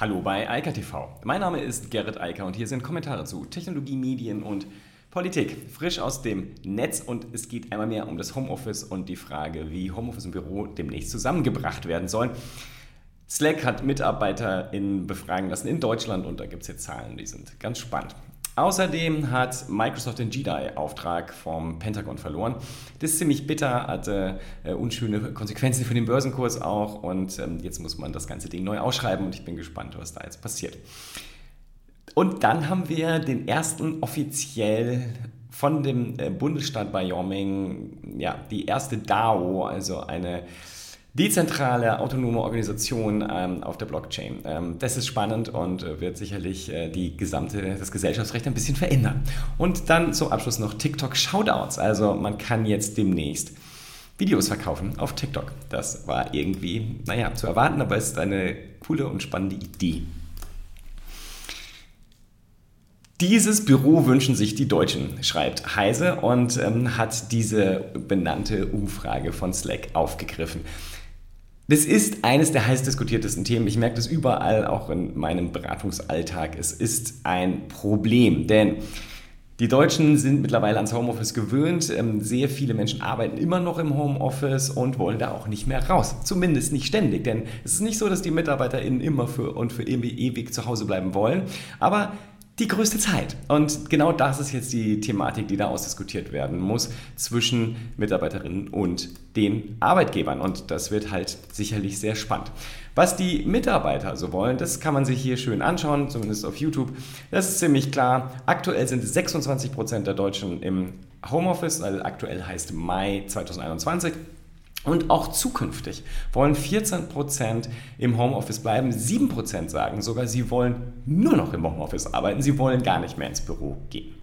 Hallo bei Eika TV. Mein Name ist Gerrit Eiker und hier sind Kommentare zu Technologie, Medien und Politik. Frisch aus dem Netz und es geht einmal mehr um das Homeoffice und die Frage, wie Homeoffice und Büro demnächst zusammengebracht werden sollen. Slack hat MitarbeiterInnen befragen lassen in Deutschland und da gibt es jetzt Zahlen, die sind ganz spannend. Außerdem hat Microsoft den GDI-Auftrag vom Pentagon verloren. Das ist ziemlich bitter, hatte äh, unschöne Konsequenzen für den Börsenkurs auch und ähm, jetzt muss man das ganze Ding neu ausschreiben und ich bin gespannt, was da jetzt passiert. Und dann haben wir den ersten offiziell von dem äh, Bundesstaat Wyoming, ja, die erste DAO, also eine dezentrale, autonome Organisation ähm, auf der Blockchain. Ähm, das ist spannend und äh, wird sicherlich äh, die gesamte, das Gesellschaftsrecht ein bisschen verändern. Und dann zum Abschluss noch TikTok Shoutouts. Also man kann jetzt demnächst Videos verkaufen auf TikTok. Das war irgendwie, naja, zu erwarten, aber es ist eine coole und spannende Idee. Dieses Büro wünschen sich die Deutschen, schreibt Heise und ähm, hat diese benannte Umfrage von Slack aufgegriffen. Das ist eines der heiß diskutiertesten Themen. Ich merke das überall, auch in meinem Beratungsalltag. Es ist ein Problem, denn die Deutschen sind mittlerweile ans Homeoffice gewöhnt. Ähm, sehr viele Menschen arbeiten immer noch im Homeoffice und wollen da auch nicht mehr raus. Zumindest nicht ständig, denn es ist nicht so, dass die MitarbeiterInnen immer für und für ewig zu Hause bleiben wollen. Aber die größte Zeit. Und genau das ist jetzt die Thematik, die da ausdiskutiert werden muss zwischen Mitarbeiterinnen und den Arbeitgebern. Und das wird halt sicherlich sehr spannend. Was die Mitarbeiter so wollen, das kann man sich hier schön anschauen, zumindest auf YouTube. Das ist ziemlich klar. Aktuell sind 26 Prozent der Deutschen im Homeoffice, also aktuell heißt Mai 2021. Und auch zukünftig wollen 14% im Homeoffice bleiben. 7% sagen sogar, sie wollen nur noch im Homeoffice arbeiten. Sie wollen gar nicht mehr ins Büro gehen.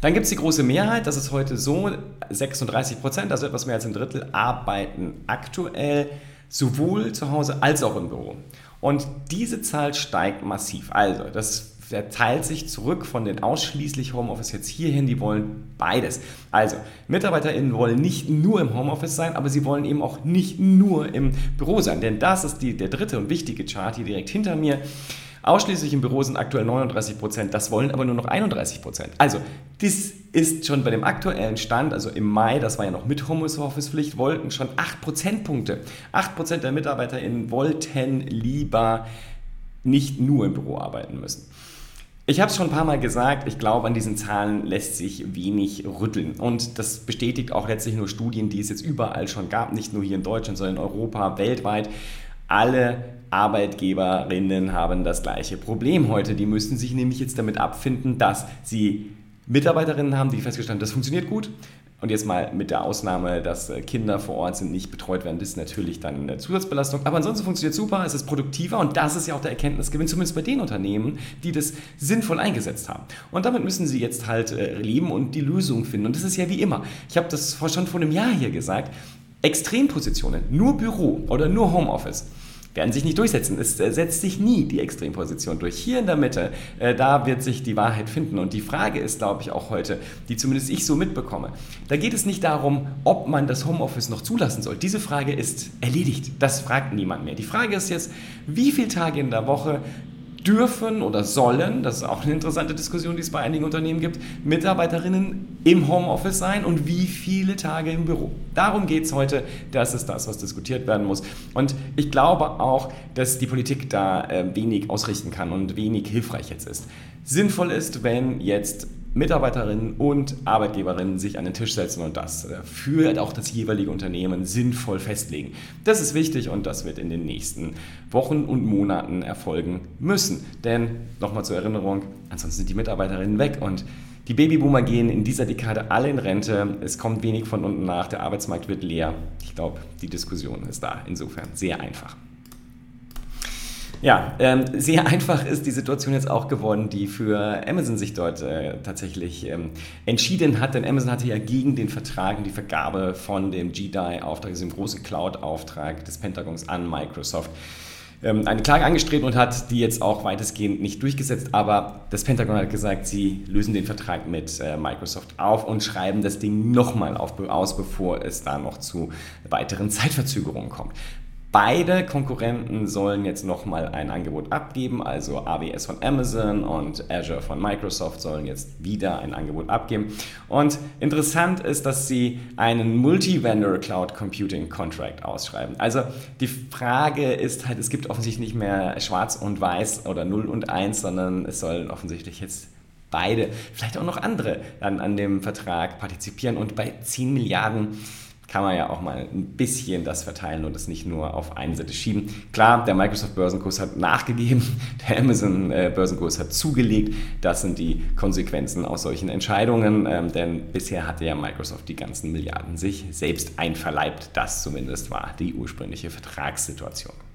Dann gibt es die große Mehrheit, das ist heute so, 36% also etwas mehr als ein Drittel, arbeiten aktuell sowohl zu Hause als auch im Büro. Und diese Zahl steigt massiv. Also, das verteilt sich zurück von den ausschließlich Homeoffice jetzt hierhin, die wollen beides. Also, MitarbeiterInnen wollen nicht nur im Homeoffice sein, aber sie wollen eben auch nicht nur im Büro sein. Denn das ist die, der dritte und wichtige Chart hier direkt hinter mir. Ausschließlich im Büro sind aktuell 39 Prozent, das wollen aber nur noch 31 Prozent. Also, das ist schon bei dem aktuellen Stand, also im Mai, das war ja noch mit Homeoffice-Pflicht, wollten schon 8 Prozentpunkte. 8 Prozent der MitarbeiterInnen wollten lieber nicht nur im Büro arbeiten müssen. Ich habe es schon ein paar Mal gesagt, ich glaube, an diesen Zahlen lässt sich wenig rütteln. Und das bestätigt auch letztlich nur Studien, die es jetzt überall schon gab, nicht nur hier in Deutschland, sondern in Europa, weltweit. Alle Arbeitgeberinnen haben das gleiche Problem heute. Die müssen sich nämlich jetzt damit abfinden, dass sie Mitarbeiterinnen haben, die festgestellt haben, das funktioniert gut. Und jetzt mal mit der Ausnahme, dass äh, Kinder vor Ort sind, nicht betreut werden, das ist natürlich dann eine Zusatzbelastung. Aber ansonsten funktioniert super, es ist produktiver und das ist ja auch der Erkenntnisgewinn, zumindest bei den Unternehmen, die das sinnvoll eingesetzt haben. Und damit müssen sie jetzt halt äh, leben und die Lösung finden. Und das ist ja wie immer. Ich habe das schon vor einem Jahr hier gesagt. Extrempositionen, nur Büro oder nur Homeoffice werden sich nicht durchsetzen. Es äh, setzt sich nie die Extremposition durch. Hier in der Mitte, äh, da wird sich die Wahrheit finden. Und die Frage ist, glaube ich, auch heute, die zumindest ich so mitbekomme. Da geht es nicht darum, ob man das Homeoffice noch zulassen soll. Diese Frage ist erledigt. Das fragt niemand mehr. Die Frage ist jetzt, wie viele Tage in der Woche dürfen oder sollen, das ist auch eine interessante Diskussion, die es bei einigen Unternehmen gibt, Mitarbeiterinnen im Homeoffice sein und wie viele Tage im Büro. Darum geht es heute, das ist das, was diskutiert werden muss. Und ich glaube auch, dass die Politik da äh, wenig ausrichten kann und wenig hilfreich jetzt ist. Sinnvoll ist, wenn jetzt Mitarbeiterinnen und Arbeitgeberinnen sich an den Tisch setzen und das äh, für auch das jeweilige Unternehmen sinnvoll festlegen. Das ist wichtig und das wird in den nächsten Wochen und Monaten erfolgen müssen. Denn nochmal zur Erinnerung, ansonsten sind die Mitarbeiterinnen weg und die Babyboomer gehen in dieser Dekade alle in Rente. Es kommt wenig von unten nach, der Arbeitsmarkt wird leer. Ich glaube, die Diskussion ist da insofern sehr einfach. Ja, ähm, sehr einfach ist die Situation jetzt auch geworden, die für Amazon sich dort äh, tatsächlich ähm, entschieden hat, denn Amazon hatte ja gegen den Vertrag und die Vergabe von dem GDI-Auftrag, diesem großen Cloud-Auftrag des Pentagons an Microsoft, ähm, eine Klage angestrebt und hat die jetzt auch weitestgehend nicht durchgesetzt, aber das Pentagon hat gesagt, sie lösen den Vertrag mit äh, Microsoft auf und schreiben das Ding nochmal aus, bevor es da noch zu weiteren Zeitverzögerungen kommt. Beide Konkurrenten sollen jetzt nochmal ein Angebot abgeben, also AWS von Amazon und Azure von Microsoft sollen jetzt wieder ein Angebot abgeben. Und interessant ist, dass sie einen Multi-Vendor Cloud Computing Contract ausschreiben. Also die Frage ist halt, es gibt offensichtlich nicht mehr schwarz und weiß oder 0 und 1, sondern es sollen offensichtlich jetzt beide, vielleicht auch noch andere, dann an dem Vertrag partizipieren. Und bei 10 Milliarden kann man ja auch mal ein bisschen das verteilen und es nicht nur auf eine Seite schieben. Klar, der Microsoft-Börsenkurs hat nachgegeben, der Amazon-Börsenkurs hat zugelegt. Das sind die Konsequenzen aus solchen Entscheidungen, ähm, denn bisher hatte ja Microsoft die ganzen Milliarden sich selbst einverleibt. Das zumindest war die ursprüngliche Vertragssituation.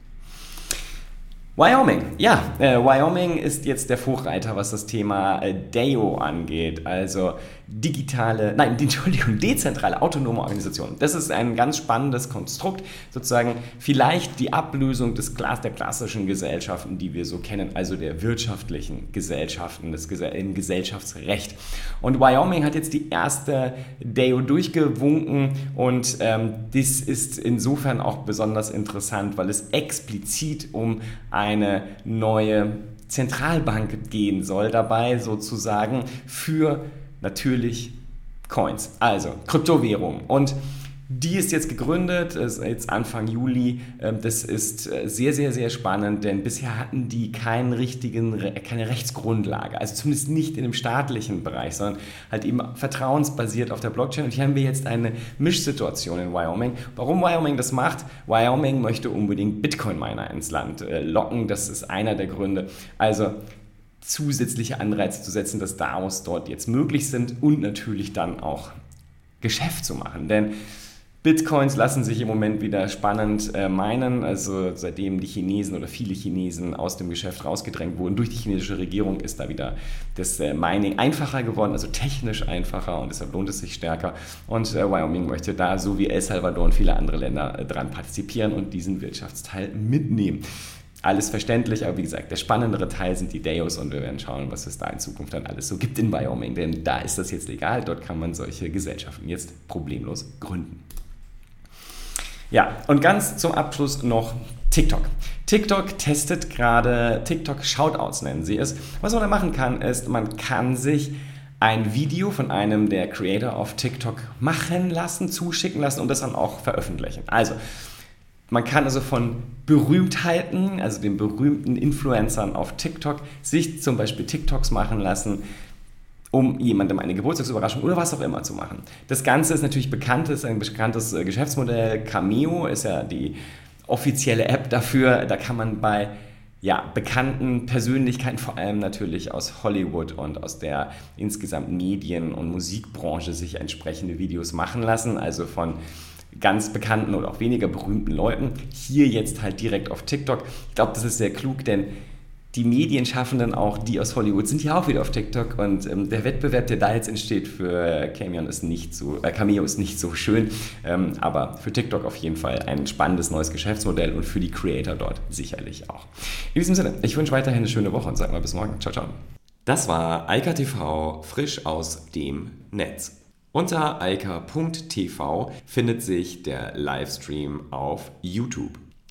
Wyoming, ja, äh, Wyoming ist jetzt der Vorreiter, was das Thema äh, DAO angeht, also digitale, nein, Entschuldigung, dezentrale autonome Organisation. Das ist ein ganz spannendes Konstrukt, sozusagen vielleicht die Ablösung des der klassischen Gesellschaften, die wir so kennen, also der wirtschaftlichen Gesellschaften, des im Gesellschaftsrecht. Und Wyoming hat jetzt die erste DAO durchgewunken und ähm, das ist insofern auch besonders interessant, weil es explizit um eine neue Zentralbank gehen soll, dabei sozusagen für natürlich Coins, also Kryptowährungen. Und die ist jetzt gegründet, ist jetzt Anfang Juli. Ähm, das ist äh, sehr, sehr, sehr spannend, denn bisher hatten die keinen richtigen, keine Rechtsgrundlage. Also zumindest nicht in dem staatlichen Bereich, sondern halt eben vertrauensbasiert auf der Blockchain. Und hier haben wir jetzt eine Mischsituation in Wyoming. Warum Wyoming das macht? Wyoming möchte unbedingt Bitcoin-Miner ins Land äh, locken. Das ist einer der Gründe. Also zusätzliche Anreize zu setzen, dass DAOs dort jetzt möglich sind und natürlich dann auch Geschäft zu machen. Denn Bitcoins lassen sich im Moment wieder spannend äh, meinen. Also seitdem die Chinesen oder viele Chinesen aus dem Geschäft rausgedrängt wurden durch die chinesische Regierung, ist da wieder das äh, Mining einfacher geworden, also technisch einfacher und deshalb lohnt es sich stärker. Und äh, Wyoming möchte da, so wie El Salvador und viele andere Länder, äh, dran partizipieren und diesen Wirtschaftsteil mitnehmen. Alles verständlich, aber wie gesagt, der spannendere Teil sind die Deos und wir werden schauen, was es da in Zukunft dann alles so gibt in Wyoming, denn da ist das jetzt legal, dort kann man solche Gesellschaften jetzt problemlos gründen. Ja, und ganz zum Abschluss noch TikTok. TikTok testet gerade TikTok Shoutouts nennen sie es. Was man da machen kann, ist, man kann sich ein Video von einem der Creator auf TikTok machen lassen, zuschicken lassen und das dann auch veröffentlichen. Also, man kann also von Berühmtheiten, also den berühmten Influencern auf TikTok, sich zum Beispiel TikToks machen lassen, um jemandem eine Geburtstagsüberraschung oder was auch immer zu machen. Das Ganze ist natürlich bekannt, ist ein bekanntes äh, Geschäftsmodell. Cameo ist ja die offizielle App dafür. Da kann man bei ja, bekannten Persönlichkeiten, vor allem natürlich aus Hollywood und aus der insgesamt Medien- und Musikbranche, sich entsprechende Videos machen lassen. Also von ganz bekannten oder auch weniger berühmten Leuten. Hier jetzt halt direkt auf TikTok. Ich glaube, das ist sehr klug, denn die Medienschaffenden, auch die aus Hollywood, sind ja auch wieder auf TikTok und ähm, der Wettbewerb, der da jetzt entsteht für Cameo ist nicht so, äh, Cameo ist nicht so schön, ähm, aber für TikTok auf jeden Fall ein spannendes neues Geschäftsmodell und für die Creator dort sicherlich auch. In diesem Sinne, ich wünsche weiterhin eine schöne Woche und sage mal bis morgen. Ciao, ciao. Das war Eika TV frisch aus dem Netz. Unter eika.tv findet sich der Livestream auf YouTube.